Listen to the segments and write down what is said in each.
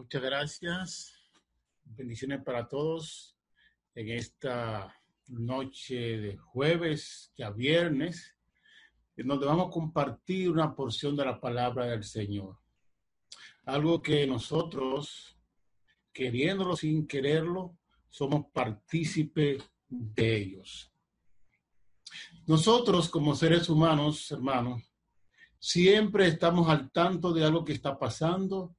Muchas gracias. Bendiciones para todos en esta noche de jueves, ya viernes, en donde vamos a compartir una porción de la palabra del Señor. Algo que nosotros, queriéndolo sin quererlo, somos partícipes de ellos. Nosotros como seres humanos, hermanos, siempre estamos al tanto de algo que está pasando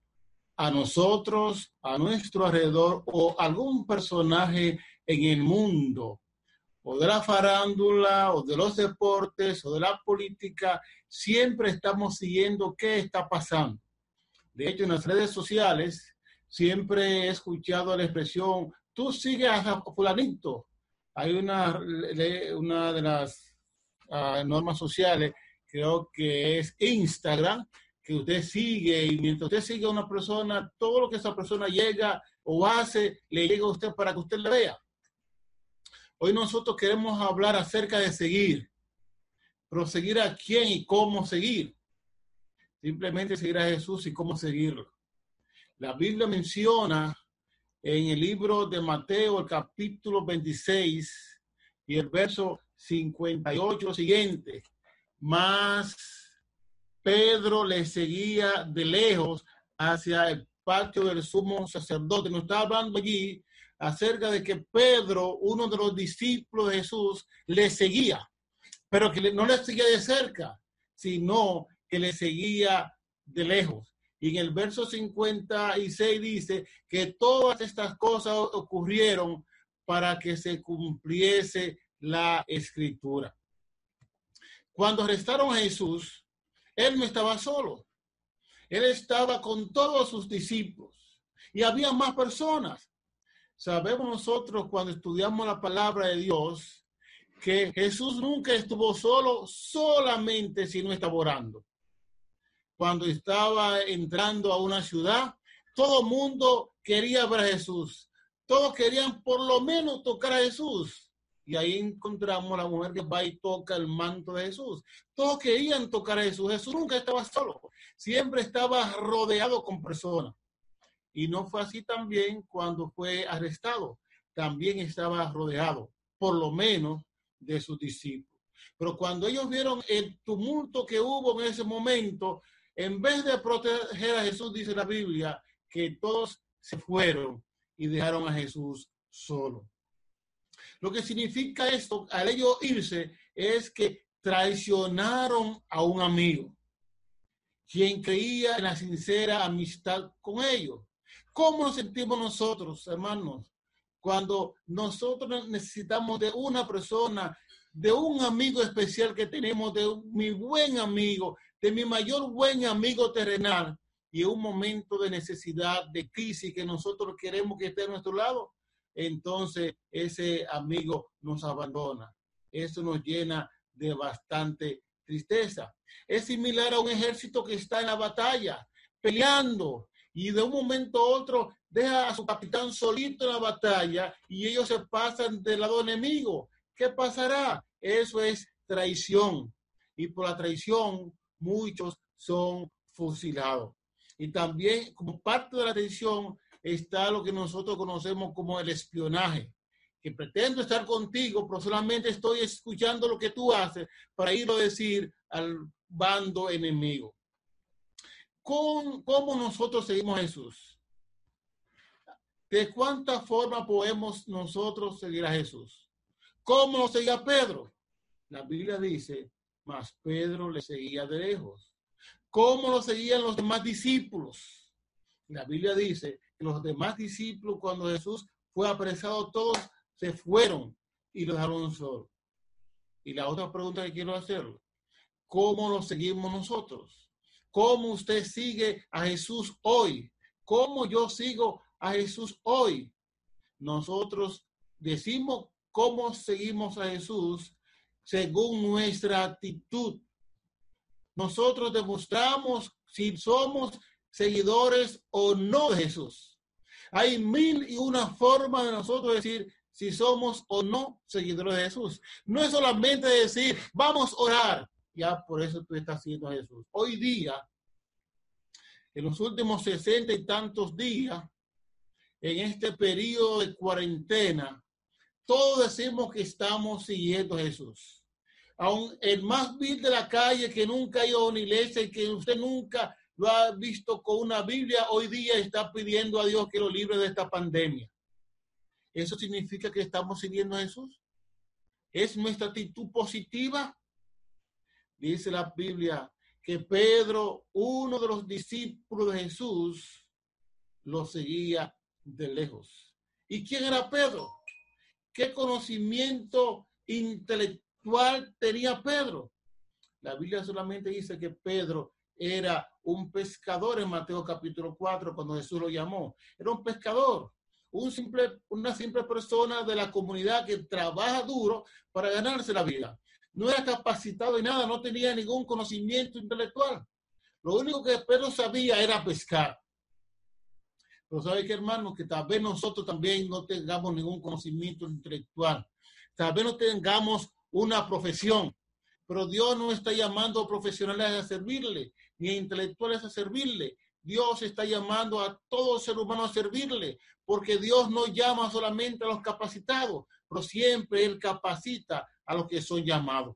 a nosotros, a nuestro alrededor o algún personaje en el mundo, o de la farándula, o de los deportes, o de la política, siempre estamos siguiendo qué está pasando. De hecho, en las redes sociales siempre he escuchado la expresión, tú sigues a fulanito. Hay una, una de las uh, normas sociales, creo que es Instagram, que usted sigue y mientras usted sigue a una persona, todo lo que esa persona llega o hace, le llega a usted para que usted le vea. Hoy nosotros queremos hablar acerca de seguir, pero seguir a quién y cómo seguir. Simplemente seguir a Jesús y cómo seguirlo. La Biblia menciona en el libro de Mateo, el capítulo 26 y el verso 58 siguiente, más Pedro le seguía de lejos hacia el patio del sumo sacerdote. Nos está hablando allí acerca de que Pedro, uno de los discípulos de Jesús, le seguía, pero que no le seguía de cerca, sino que le seguía de lejos. Y en el verso 56 dice que todas estas cosas ocurrieron para que se cumpliese la escritura. Cuando arrestaron a Jesús, él no estaba solo. Él estaba con todos sus discípulos y había más personas. Sabemos nosotros cuando estudiamos la palabra de Dios que Jesús nunca estuvo solo, solamente si no estaba orando. Cuando estaba entrando a una ciudad, todo mundo quería ver a Jesús. Todos querían por lo menos tocar a Jesús. Y ahí encontramos a la mujer que va y toca el manto de Jesús. Todos querían tocar a Jesús. Jesús nunca estaba solo. Siempre estaba rodeado con personas. Y no fue así también cuando fue arrestado. También estaba rodeado, por lo menos, de sus discípulos. Pero cuando ellos vieron el tumulto que hubo en ese momento, en vez de proteger a Jesús, dice la Biblia, que todos se fueron y dejaron a Jesús solo. Lo que significa esto, al ellos irse, es que traicionaron a un amigo, quien creía en la sincera amistad con ellos. ¿Cómo nos sentimos nosotros, hermanos, cuando nosotros necesitamos de una persona, de un amigo especial que tenemos, de mi buen amigo, de mi mayor buen amigo terrenal, y en un momento de necesidad, de crisis que nosotros queremos que esté a nuestro lado? Entonces ese amigo nos abandona. Eso nos llena de bastante tristeza. Es similar a un ejército que está en la batalla, peleando, y de un momento a otro deja a su capitán solito en la batalla y ellos se pasan del lado enemigo. ¿Qué pasará? Eso es traición. Y por la traición muchos son fusilados. Y también como parte de la traición está lo que nosotros conocemos como el espionaje, que pretendo estar contigo, pero solamente estoy escuchando lo que tú haces para ir a decir al bando enemigo. ¿Cómo, ¿Cómo, nosotros seguimos a Jesús? ¿De cuánta forma podemos nosotros seguir a Jesús? ¿Cómo lo seguía Pedro? La Biblia dice, más Pedro le seguía de lejos. ¿Cómo lo seguían los demás discípulos? La Biblia dice los demás discípulos, cuando Jesús fue apresado, todos se fueron y lo dejaron solo. Y la otra pregunta que quiero hacer, ¿cómo lo seguimos nosotros? ¿Cómo usted sigue a Jesús hoy? ¿Cómo yo sigo a Jesús hoy? Nosotros decimos cómo seguimos a Jesús según nuestra actitud. Nosotros demostramos si somos seguidores o no de Jesús. Hay mil y una formas de nosotros decir si somos o no seguidores de Jesús. No es solamente decir, vamos a orar. Ya por eso tú estás siguiendo a Jesús. Hoy día en los últimos sesenta y tantos días, en este periodo de cuarentena, todos decimos que estamos siguiendo a Jesús. Aún el más vil de la calle que nunca ha ido a una que usted nunca lo ha visto con una Biblia, hoy día está pidiendo a Dios que lo libre de esta pandemia. ¿Eso significa que estamos siguiendo a Jesús? ¿Es nuestra actitud positiva? Dice la Biblia que Pedro, uno de los discípulos de Jesús, lo seguía de lejos. ¿Y quién era Pedro? ¿Qué conocimiento intelectual tenía Pedro? La Biblia solamente dice que Pedro era un pescador en Mateo capítulo 4 cuando Jesús lo llamó. Era un pescador, un simple, una simple persona de la comunidad que trabaja duro para ganarse la vida. No era capacitado en nada, no tenía ningún conocimiento intelectual. Lo único que Pedro sabía era pescar. Pero sabe que hermano, que tal vez nosotros también no tengamos ningún conocimiento intelectual. Tal vez no tengamos una profesión. Pero Dios no está llamando a profesionales a servirle, ni intelectuales a servirle. Dios está llamando a todo ser humano a servirle, porque Dios no llama solamente a los capacitados, pero siempre Él capacita a los que son llamados.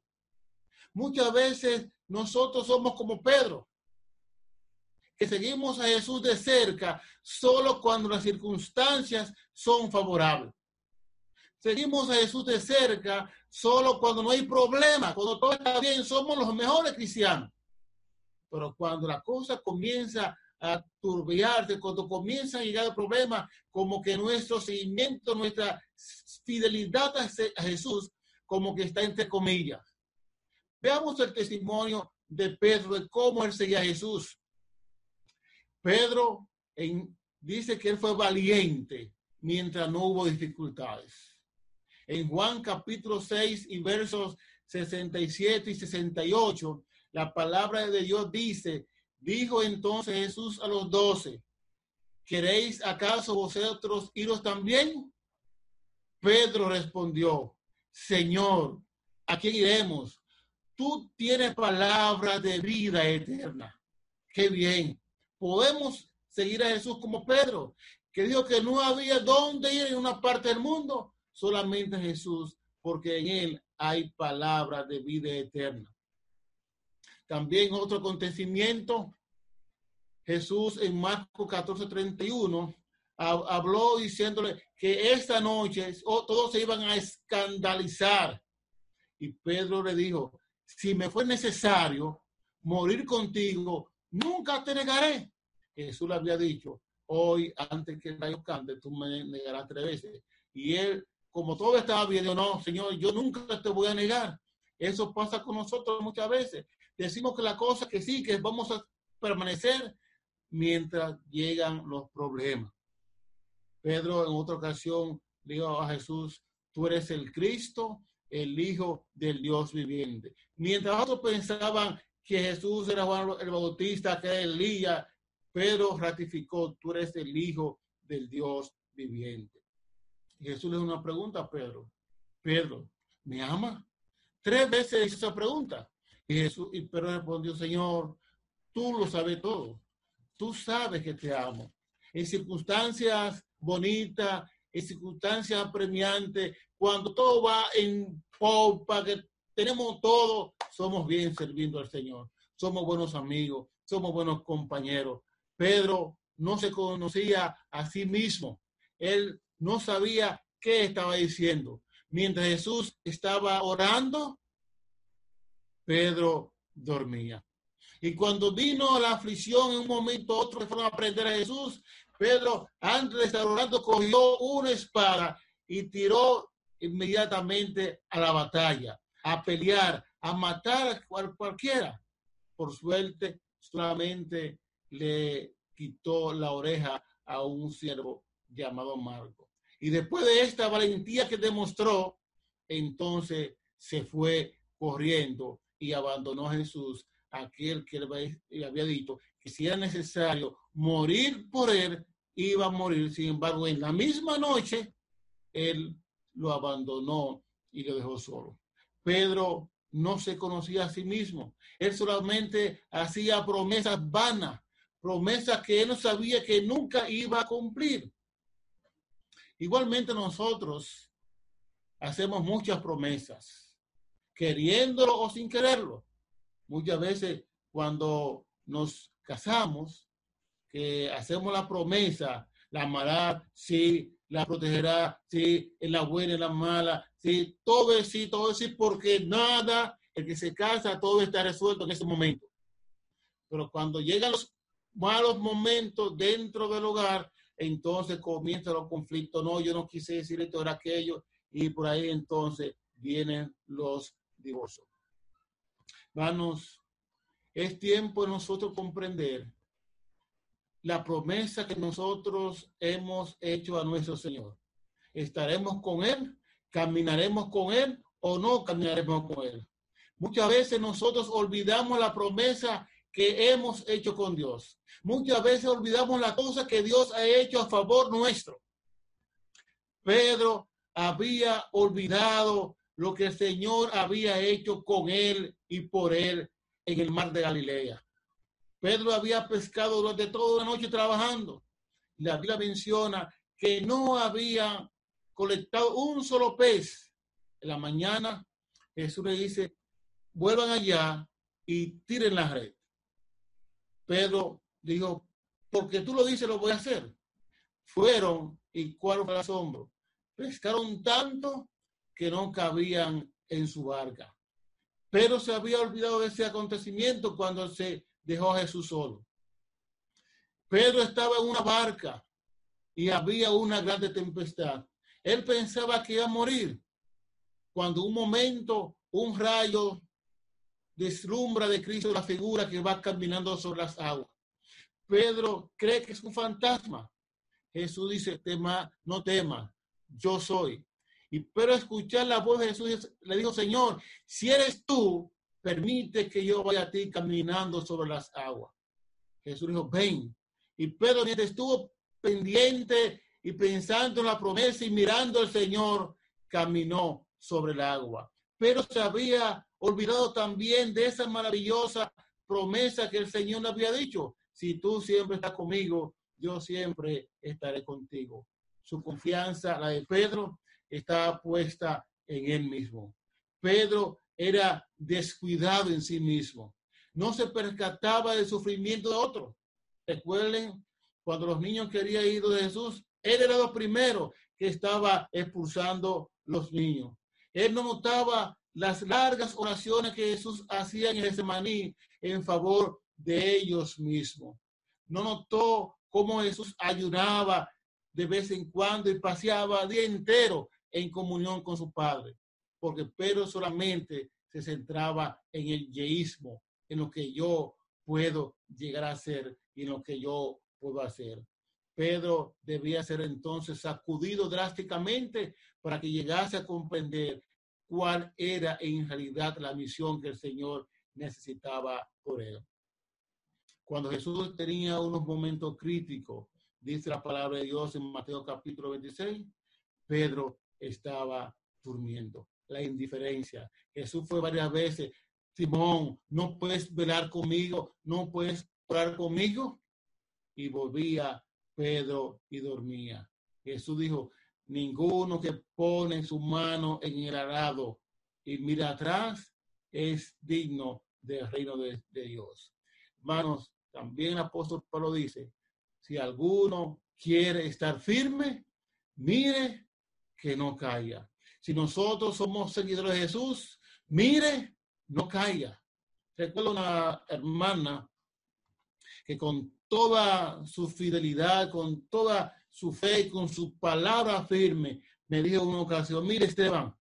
Muchas veces nosotros somos como Pedro, que seguimos a Jesús de cerca solo cuando las circunstancias son favorables. Seguimos a Jesús de cerca solo cuando no hay problema, cuando todo está bien, somos los mejores cristianos. Pero cuando la cosa comienza a turbiarse, cuando comienza a llegar el problema, como que nuestro seguimiento, nuestra fidelidad a Jesús, como que está entre comillas. Veamos el testimonio de Pedro de cómo él seguía a Jesús. Pedro dice que él fue valiente mientras no hubo dificultades en Juan capítulo 6 y versos 67 y 68, la palabra de Dios dice, dijo entonces Jesús a los doce, ¿queréis acaso vosotros iros también? Pedro respondió, Señor, ¿a quién iremos? Tú tienes palabra de vida eterna. Qué bien. Podemos seguir a Jesús como Pedro, que dijo que no había dónde ir en una parte del mundo, solamente Jesús, porque en él hay palabra de vida eterna. También otro acontecimiento, Jesús en Marcos 14, 31, habló diciéndole que esta noche todos se iban a escandalizar. Y Pedro le dijo, si me fue necesario morir contigo, nunca te negaré. Jesús le había dicho, hoy antes que el rayo cante, tú me negarás tres veces. Y él como todo estaba bien, no, Señor, yo nunca te voy a negar. Eso pasa con nosotros muchas veces. Decimos que la cosa que sí, que vamos a permanecer mientras llegan los problemas. Pedro en otra ocasión dijo a Jesús, tú eres el Cristo, el Hijo del Dios viviente. Mientras otros pensaban que Jesús era Juan el Bautista, que era Elías, Pedro ratificó, tú eres el Hijo del Dios viviente. Jesús le hizo una pregunta a Pedro. Pedro, ¿me ama? Tres veces hizo esa pregunta. Y, Jesús, y Pedro respondió, Señor, tú lo sabes todo. Tú sabes que te amo. En circunstancias bonitas, en circunstancias apremiantes, cuando todo va en popa, que tenemos todo, somos bien sirviendo al Señor. Somos buenos amigos, somos buenos compañeros. Pedro no se conocía a sí mismo. Él no sabía qué estaba diciendo. Mientras Jesús estaba orando, Pedro dormía. Y cuando vino la aflicción en un momento otro que fueron a prender a Jesús, Pedro, antes de estar orando, cogió una espada y tiró inmediatamente a la batalla, a pelear, a matar a cualquiera. Por suerte, solamente le quitó la oreja a un siervo llamado Marco. Y después de esta valentía que demostró, entonces se fue corriendo y abandonó a Jesús, aquel que le había dicho que si era necesario morir por él, iba a morir. Sin embargo, en la misma noche, él lo abandonó y lo dejó solo. Pedro no se conocía a sí mismo. Él solamente hacía promesas vanas, promesas que él no sabía que nunca iba a cumplir. Igualmente nosotros hacemos muchas promesas, queriéndolo o sin quererlo. Muchas veces cuando nos casamos, que hacemos la promesa, la amará, sí, la protegerá, sí, en la buena en la mala, sí, todo es sí, todo es sí, porque nada, el que se casa, todo está resuelto en ese momento. Pero cuando llegan los malos momentos dentro del hogar, entonces comienzan los conflictos. No, yo no quise decir esto, era aquello, y por ahí entonces vienen los Hermanos, es tiempo de nosotros comprender la promesa que nosotros hemos hecho a nuestro Señor. ¿Estaremos con Él? ¿Caminaremos con Él o no caminaremos con Él? Muchas veces nosotros olvidamos la promesa que hemos hecho con Dios. Muchas veces olvidamos la cosa que Dios ha hecho a favor nuestro. Pedro había olvidado lo que el Señor había hecho con él y por él en el mar de Galilea. Pedro había pescado durante toda la noche trabajando. La Biblia menciona que no había colectado un solo pez. En la mañana Jesús le dice, vuelvan allá y tiren la red. Pedro dijo, porque tú lo dices, lo voy a hacer. Fueron y cuál fue el asombro. Pescaron tanto que no cabían en su barca. Pero se había olvidado de ese acontecimiento cuando se dejó a Jesús solo. Pedro estaba en una barca y había una grande tempestad. Él pensaba que iba a morir cuando un momento un rayo deslumbra de Cristo la figura que va caminando sobre las aguas. Pedro cree que es un fantasma. Jesús dice, tema, no tema, yo soy. Y pero escuchar la voz de Jesús le dijo, Señor, si eres tú, permite que yo vaya a ti caminando sobre las aguas. Jesús dijo, ven. Y Pedro mientras estuvo pendiente y pensando en la promesa y mirando al Señor, caminó sobre el agua. Pero se había olvidado también de esa maravillosa promesa que el Señor le había dicho. Si tú siempre estás conmigo, yo siempre estaré contigo. Su confianza, la de Pedro, estaba puesta en él mismo. Pedro era descuidado en sí mismo. No se percataba del sufrimiento de otro. Recuerden, cuando los niños querían ir de Jesús, él era lo primero que estaba expulsando los niños. Él no notaba las largas oraciones que Jesús hacía en ese maní en favor de ellos mismos. No notó cómo Jesús ayunaba de vez en cuando y paseaba día entero en comunión con su Padre, porque Pedro solamente se centraba en el yeísmo, en lo que yo puedo llegar a ser y en lo que yo puedo hacer. Pedro debía ser entonces sacudido drásticamente para que llegase a comprender cuál era en realidad la misión que el Señor necesitaba por él. Cuando Jesús tenía unos momentos críticos, dice la palabra de Dios en Mateo capítulo 26, Pedro estaba durmiendo. La indiferencia. Jesús fue varias veces, Simón, ¿no puedes velar conmigo? ¿No puedes orar conmigo? Y volvía Pedro y dormía. Jesús dijo, ninguno que pone su mano en el arado y mira atrás es digno del reino de, Dios. Hermanos, también el apóstol Pablo dice, si alguno quiere estar firme, mire que no caiga. Si nosotros somos seguidores de Jesús, mire, no caiga. Recuerdo una hermana que con toda su fidelidad, con toda su fe con su palabra firme, me dijo una ocasión, mire Esteban,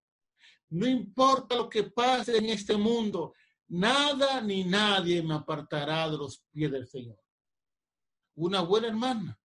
no importa lo que pase en este mundo, nada ni nadie me apartará de los pies del Señor. Una buena hermana.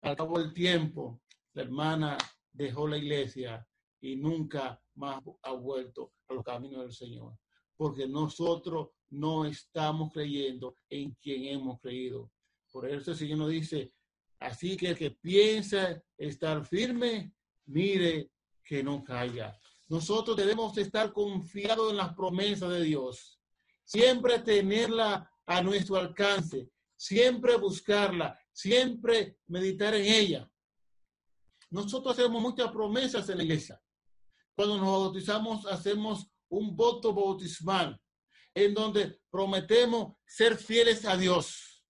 Al cabo del tiempo, la hermana dejó la iglesia y nunca más ha vuelto a los caminos del Señor, porque nosotros no estamos creyendo en quien hemos creído. Por eso el Señor dice, Así que el que piensa estar firme, mire que no caiga. Nosotros debemos estar confiados en las promesas de Dios. Siempre tenerla a nuestro alcance. siempre buscarla, siempre meditar en ella. Nosotros hacemos muchas promesas en la iglesia. Cuando nos bautizamos, hacemos un voto bautismal en donde prometemos ser fieles a Dios.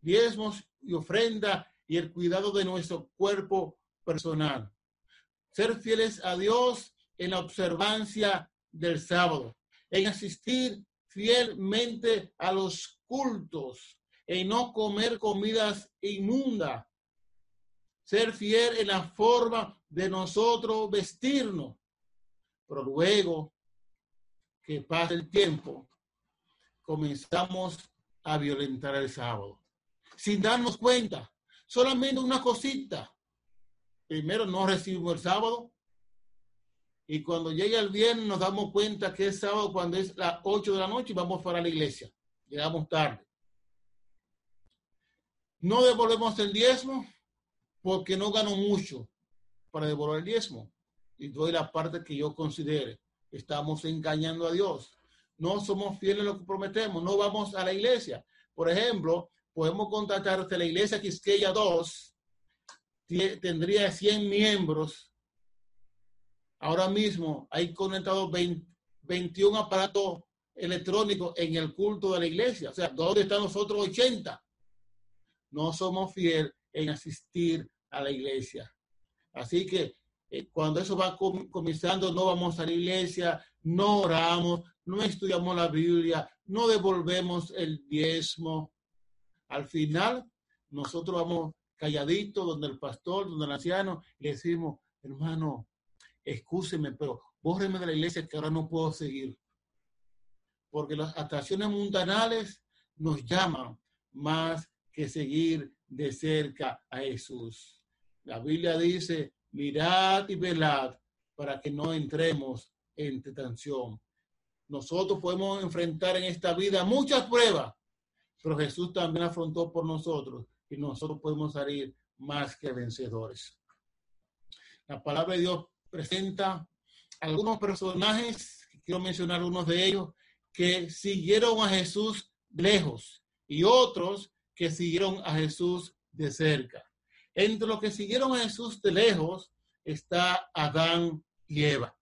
Diezmos y ofrenda y el cuidado de nuestro cuerpo personal. Ser fieles a Dios en la observancia del sábado, en asistir fielmente a los cultos, en no comer comidas inmundas, ser fiel en la forma de nosotros vestirnos. Pero luego que pasa el tiempo, comenzamos a violentar el sábado, sin darnos cuenta, solamente una cosita. Primero no recibimos el sábado, y cuando llega el viernes nos damos cuenta que es sábado cuando es las 8 de la noche y vamos para la iglesia. Llegamos tarde. No devolvemos el diezmo porque no gano mucho para devolver el diezmo. Y doy la parte que yo considere. Estamos engañando a Dios. No somos fieles a lo que prometemos. No vamos a la iglesia. Por ejemplo, podemos contactar a la iglesia Quisqueya 2. Tendría 100 miembros Ahora mismo hay conectados 21 aparatos electrónicos en el culto de la iglesia. O sea, ¿dónde están nosotros 80? No somos fieles en asistir a la iglesia. Así que eh, cuando eso va comenzando, no vamos a la iglesia, no oramos, no estudiamos la Biblia, no devolvemos el diezmo. Al final, nosotros vamos calladitos donde el pastor, donde el anciano, le decimos, hermano, excúseme, pero bórreme de la iglesia que ahora no puedo seguir. Porque las atracciones mundanales nos llaman más que seguir de cerca a Jesús. La Biblia dice, mirad y velad para que no entremos en tentación. Nosotros podemos enfrentar en esta vida muchas pruebas, pero Jesús también afrontó por nosotros y nosotros podemos salir más que vencedores. La palabra de Dios presenta algunos personajes, quiero mencionar unos de ellos, que siguieron a Jesús lejos y otros que siguieron a Jesús de cerca. Entre los que siguieron a Jesús de lejos está Adán y Eva.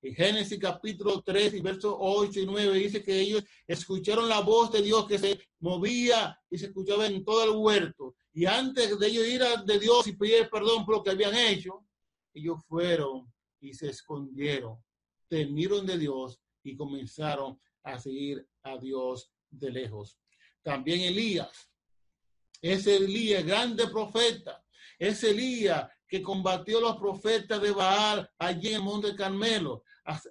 En Génesis capítulo 3 y versos 8 y 9 dice que ellos escucharon la voz de Dios que se movía y se escuchaba en todo el huerto. Y antes de ellos ir a de Dios y pedir perdón por lo que habían hecho, ellos fueron y se escondieron, temieron de Dios y comenzaron a seguir a Dios de lejos. También Elías, ese Elías, grande profeta, ese Elías que combatió a los profetas de Baal allí en el monte Carmelo,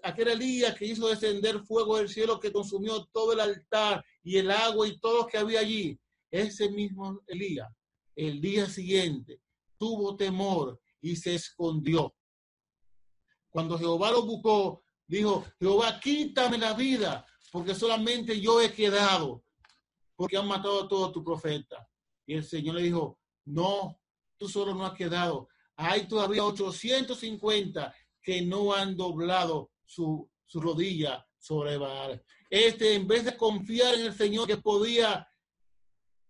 aquel Elías que hizo descender fuego del cielo que consumió todo el altar y el agua y todo lo que había allí. Ese mismo Elías, el día siguiente, tuvo temor y se escondió. Cuando Jehová lo buscó, dijo, Jehová, quítame la vida, porque solamente yo he quedado, porque han matado a todos tus profetas. Y el Señor le dijo, no, tú solo no has quedado. Hay todavía 850 que no han doblado su, su rodilla sobre Baal. Este, en vez de confiar en el Señor que podía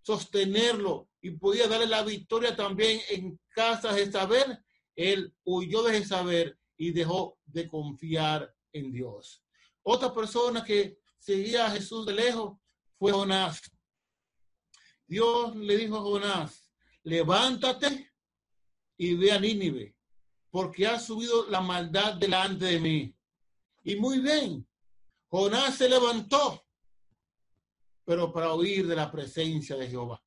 sostenerlo y podía darle la victoria también en casa de saber, él huyó de saber y dejó de confiar en Dios. Otra persona que seguía a Jesús de lejos fue Jonás. Dios le dijo a Jonás, levántate y ve a Nínive, porque ha subido la maldad delante de mí. Y muy bien, Jonás se levantó, pero para huir de la presencia de Jehová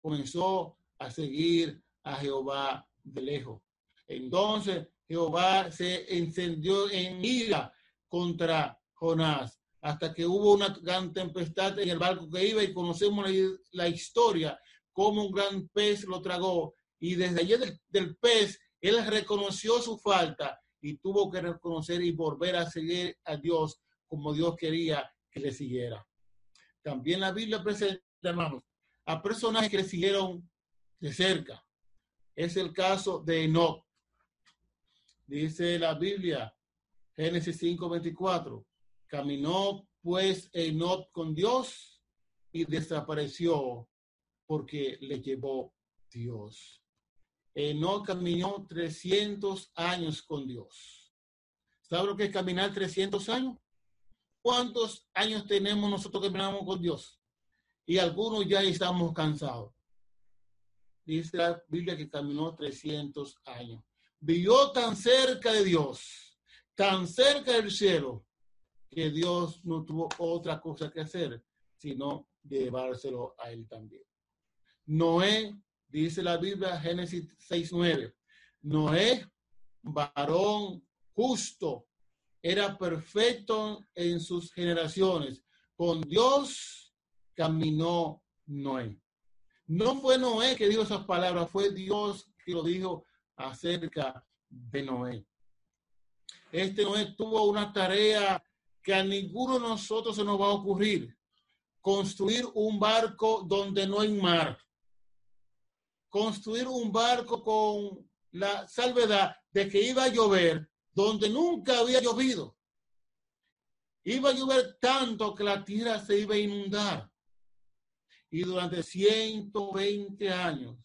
comenzó a seguir a Jehová de lejos. Entonces Jehová se encendió en ira contra Jonás hasta que hubo una gran tempestad en el barco que iba y conocemos la, historia, como un gran pez lo tragó y desde allí del, pez él reconoció su falta y tuvo que reconocer y volver a seguir a Dios como Dios quería que le siguiera. También la Biblia presenta, a personajes que le siguieron de cerca. Es el caso de Enoch. Dice la Biblia, Génesis 5:24, caminó pues Enoch con Dios y desapareció porque le llevó Dios. no caminó 300 años con Dios. ¿Sabe lo que es caminar 300 años? ¿Cuántos años tenemos nosotros que caminamos con Dios? Y algunos ya estamos cansados. Dice la Biblia que caminó 300 años. Vivió tan cerca de Dios, tan cerca del cielo, que Dios no tuvo otra cosa que hacer, sino llevárselo a él también. Noé, dice la Biblia, Génesis 6.9, Noé, varón justo, era perfecto en sus generaciones. Con Dios caminó Noé. No fue Noé que dijo esas palabras, fue Dios que lo dijo acerca de Noé. Este Noé tuvo una tarea que a ninguno de nosotros se nos va a ocurrir. Construir un barco donde no hay mar. Construir un barco con la salvedad de que iba a llover donde nunca había llovido. Iba a llover tanto que la tierra se iba a inundar. Y durante 120 años,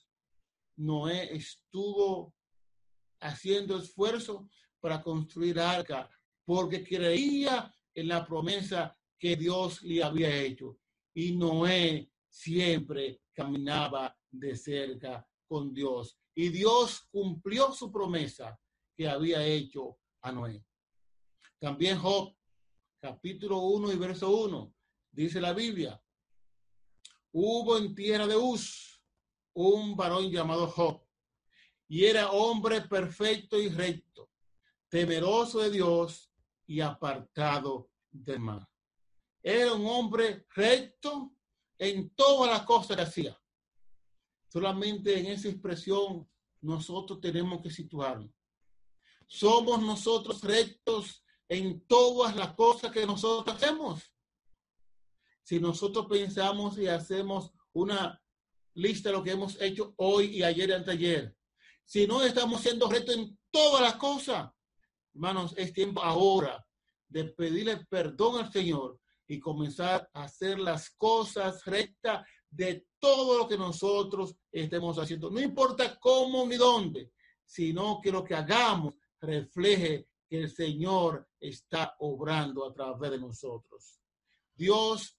Noé estuvo haciendo esfuerzo para construir arca, porque creía en la promesa que Dios le había hecho. Y Noé siempre caminaba de cerca con Dios. Y Dios cumplió su promesa que había hecho a Noé. También Job, capítulo 1 y verso 1, dice la Biblia, hubo en tierra de Uz un varón llamado Job, y era hombre perfecto y recto, temeroso de Dios y apartado del mal. Era un hombre recto en todas las cosas que hacía. Solamente en esa expresión nosotros tenemos que situarnos. Somos nosotros rectos en todas las cosas que nosotros hacemos. Si nosotros pensamos y hacemos una lista de lo que hemos hecho hoy y ayer y anteayer, si no estamos siendo rectos en todas las cosas, hermanos, es tiempo ahora de pedirle perdón al Señor y comenzar a hacer las cosas rectas de todo lo que nosotros estemos haciendo. No importa cómo ni dónde, sino que lo que hagamos refleje que el Señor está obrando a través de nosotros. Dios,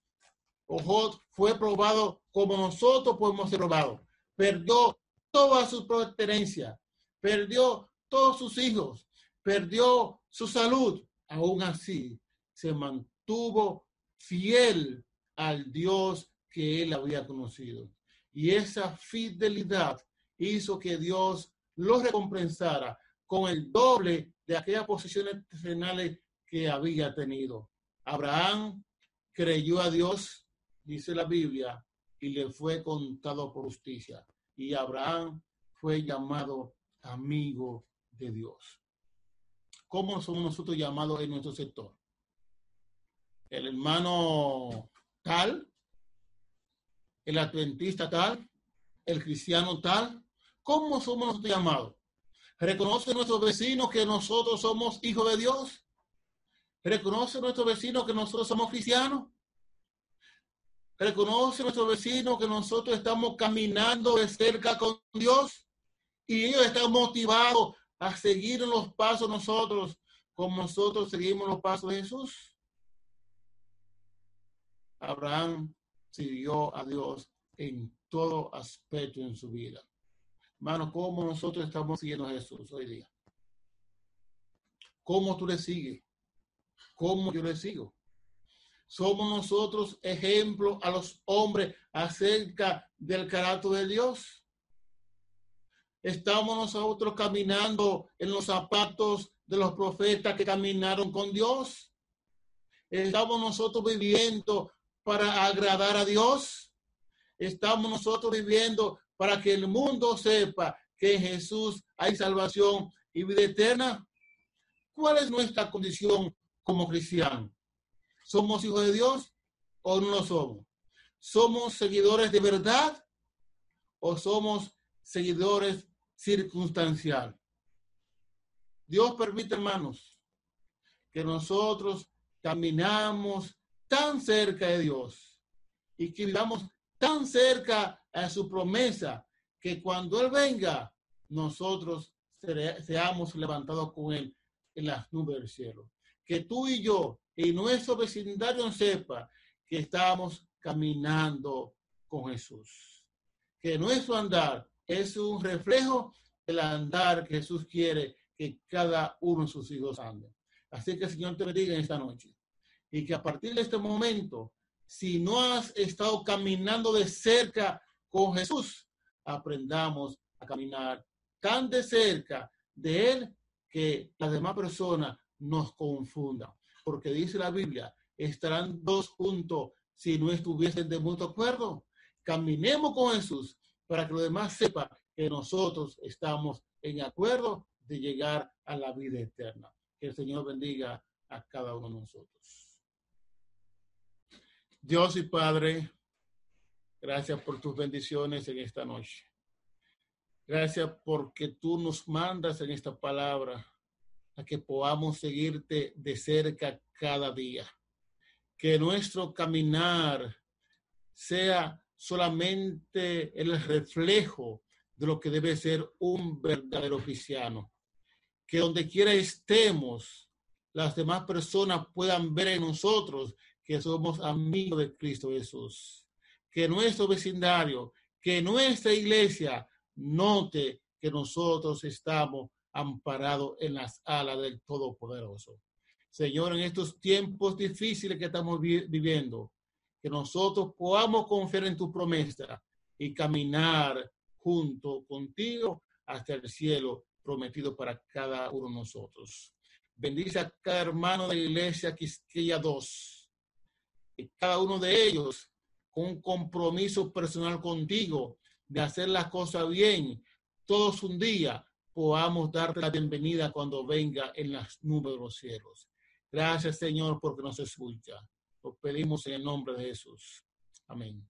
ojo, fue probado como nosotros podemos ser probados. Perdió toda su pertenencia, perdió todos sus hijos, perdió su salud. Aún así, se mantuvo fiel al Dios que él había conocido. Y esa fidelidad hizo que Dios lo recompensara con el doble de aquellas posiciones terrenales que había tenido. Abraham creyó a Dios, dice la Biblia, y le fue contado por justicia. Y Abraham fue llamado amigo de Dios. ¿Cómo somos nosotros llamados en nuestro sector? El hermano tal, el adventista tal, el cristiano tal. ¿Cómo somos llamados? ¿Reconoce nuestro vecino que nosotros somos hijos de Dios? ¿Reconoce nuestro vecino que nosotros somos cristianos? ¿Reconoce nuestro vecino que nosotros estamos caminando de cerca con Dios? Y ellos están motivados a seguir los pasos nosotros, como nosotros seguimos los pasos de Jesús. Abraham siguió a Dios en todo aspecto en su vida. Hermano, ¿cómo nosotros estamos siguiendo a Jesús hoy día? ¿Cómo tú le sigues? ¿Cómo yo le sigo? Somos nosotros ejemplo a los hombres acerca del carácter de Dios. Estamos nosotros caminando en los zapatos de los profetas que caminaron con Dios. Estamos nosotros viviendo para agradar a Dios. Estamos nosotros viviendo para que el mundo sepa que Jesús hay salvación y vida eterna? ¿Cuál es nuestra condición como cristianos? ¿Somos hijos de Dios o no lo somos? ¿Somos seguidores de verdad o somos seguidores circunstancial? Dios permite, hermanos, que nosotros caminamos tan cerca de Dios y que vivamos tan cerca a su promesa que cuando Él venga, nosotros seamos levantados con Él en las nubes del cielo. Que tú y yo y nuestro vecindario sepa que estamos caminando con Jesús. Que nuestro andar es un reflejo del andar que Jesús quiere que cada uno de sus hijos ande. Así que el Señor te bendiga en esta noche. Y que a partir de este momento, si no has estado caminando de cerca con Jesús, aprendamos a caminar tan de cerca de Él que las demás personas nos confundan. Porque dice la Biblia, estarán dos juntos si no estuviesen de mutuo acuerdo. Caminemos con Jesús para que los demás sepan que nosotros estamos en acuerdo de llegar a la vida eterna. Que el Señor bendiga a cada uno de nosotros. Dios y Padre, gracias por tus bendiciones en esta noche. Gracias porque tú nos mandas en esta palabra a que podamos seguirte de cerca cada día. Que nuestro caminar sea solamente el reflejo de lo que debe ser un verdadero cristiano. Que donde quiera estemos, las demás personas puedan ver en nosotros que somos amigos de Cristo Jesús. Que nuestro vecindario, que nuestra iglesia note que nosotros estamos amparados en las alas del Todopoderoso. Señor, en estos tiempos difíciles que estamos viviendo, que nosotros podamos confiar en tu promesa y caminar junto contigo hasta el cielo prometido para cada uno de nosotros. Bendice a cada hermano de la iglesia Quisqueya dos. Y cada uno de ellos con un compromiso personal contigo de hacer las cosas bien. Todos un día podamos darte la bienvenida cuando venga en las nubes de los cielos. Gracias, Señor, porque nos escucha. Lo pedimos en el nombre de Jesús. Amén.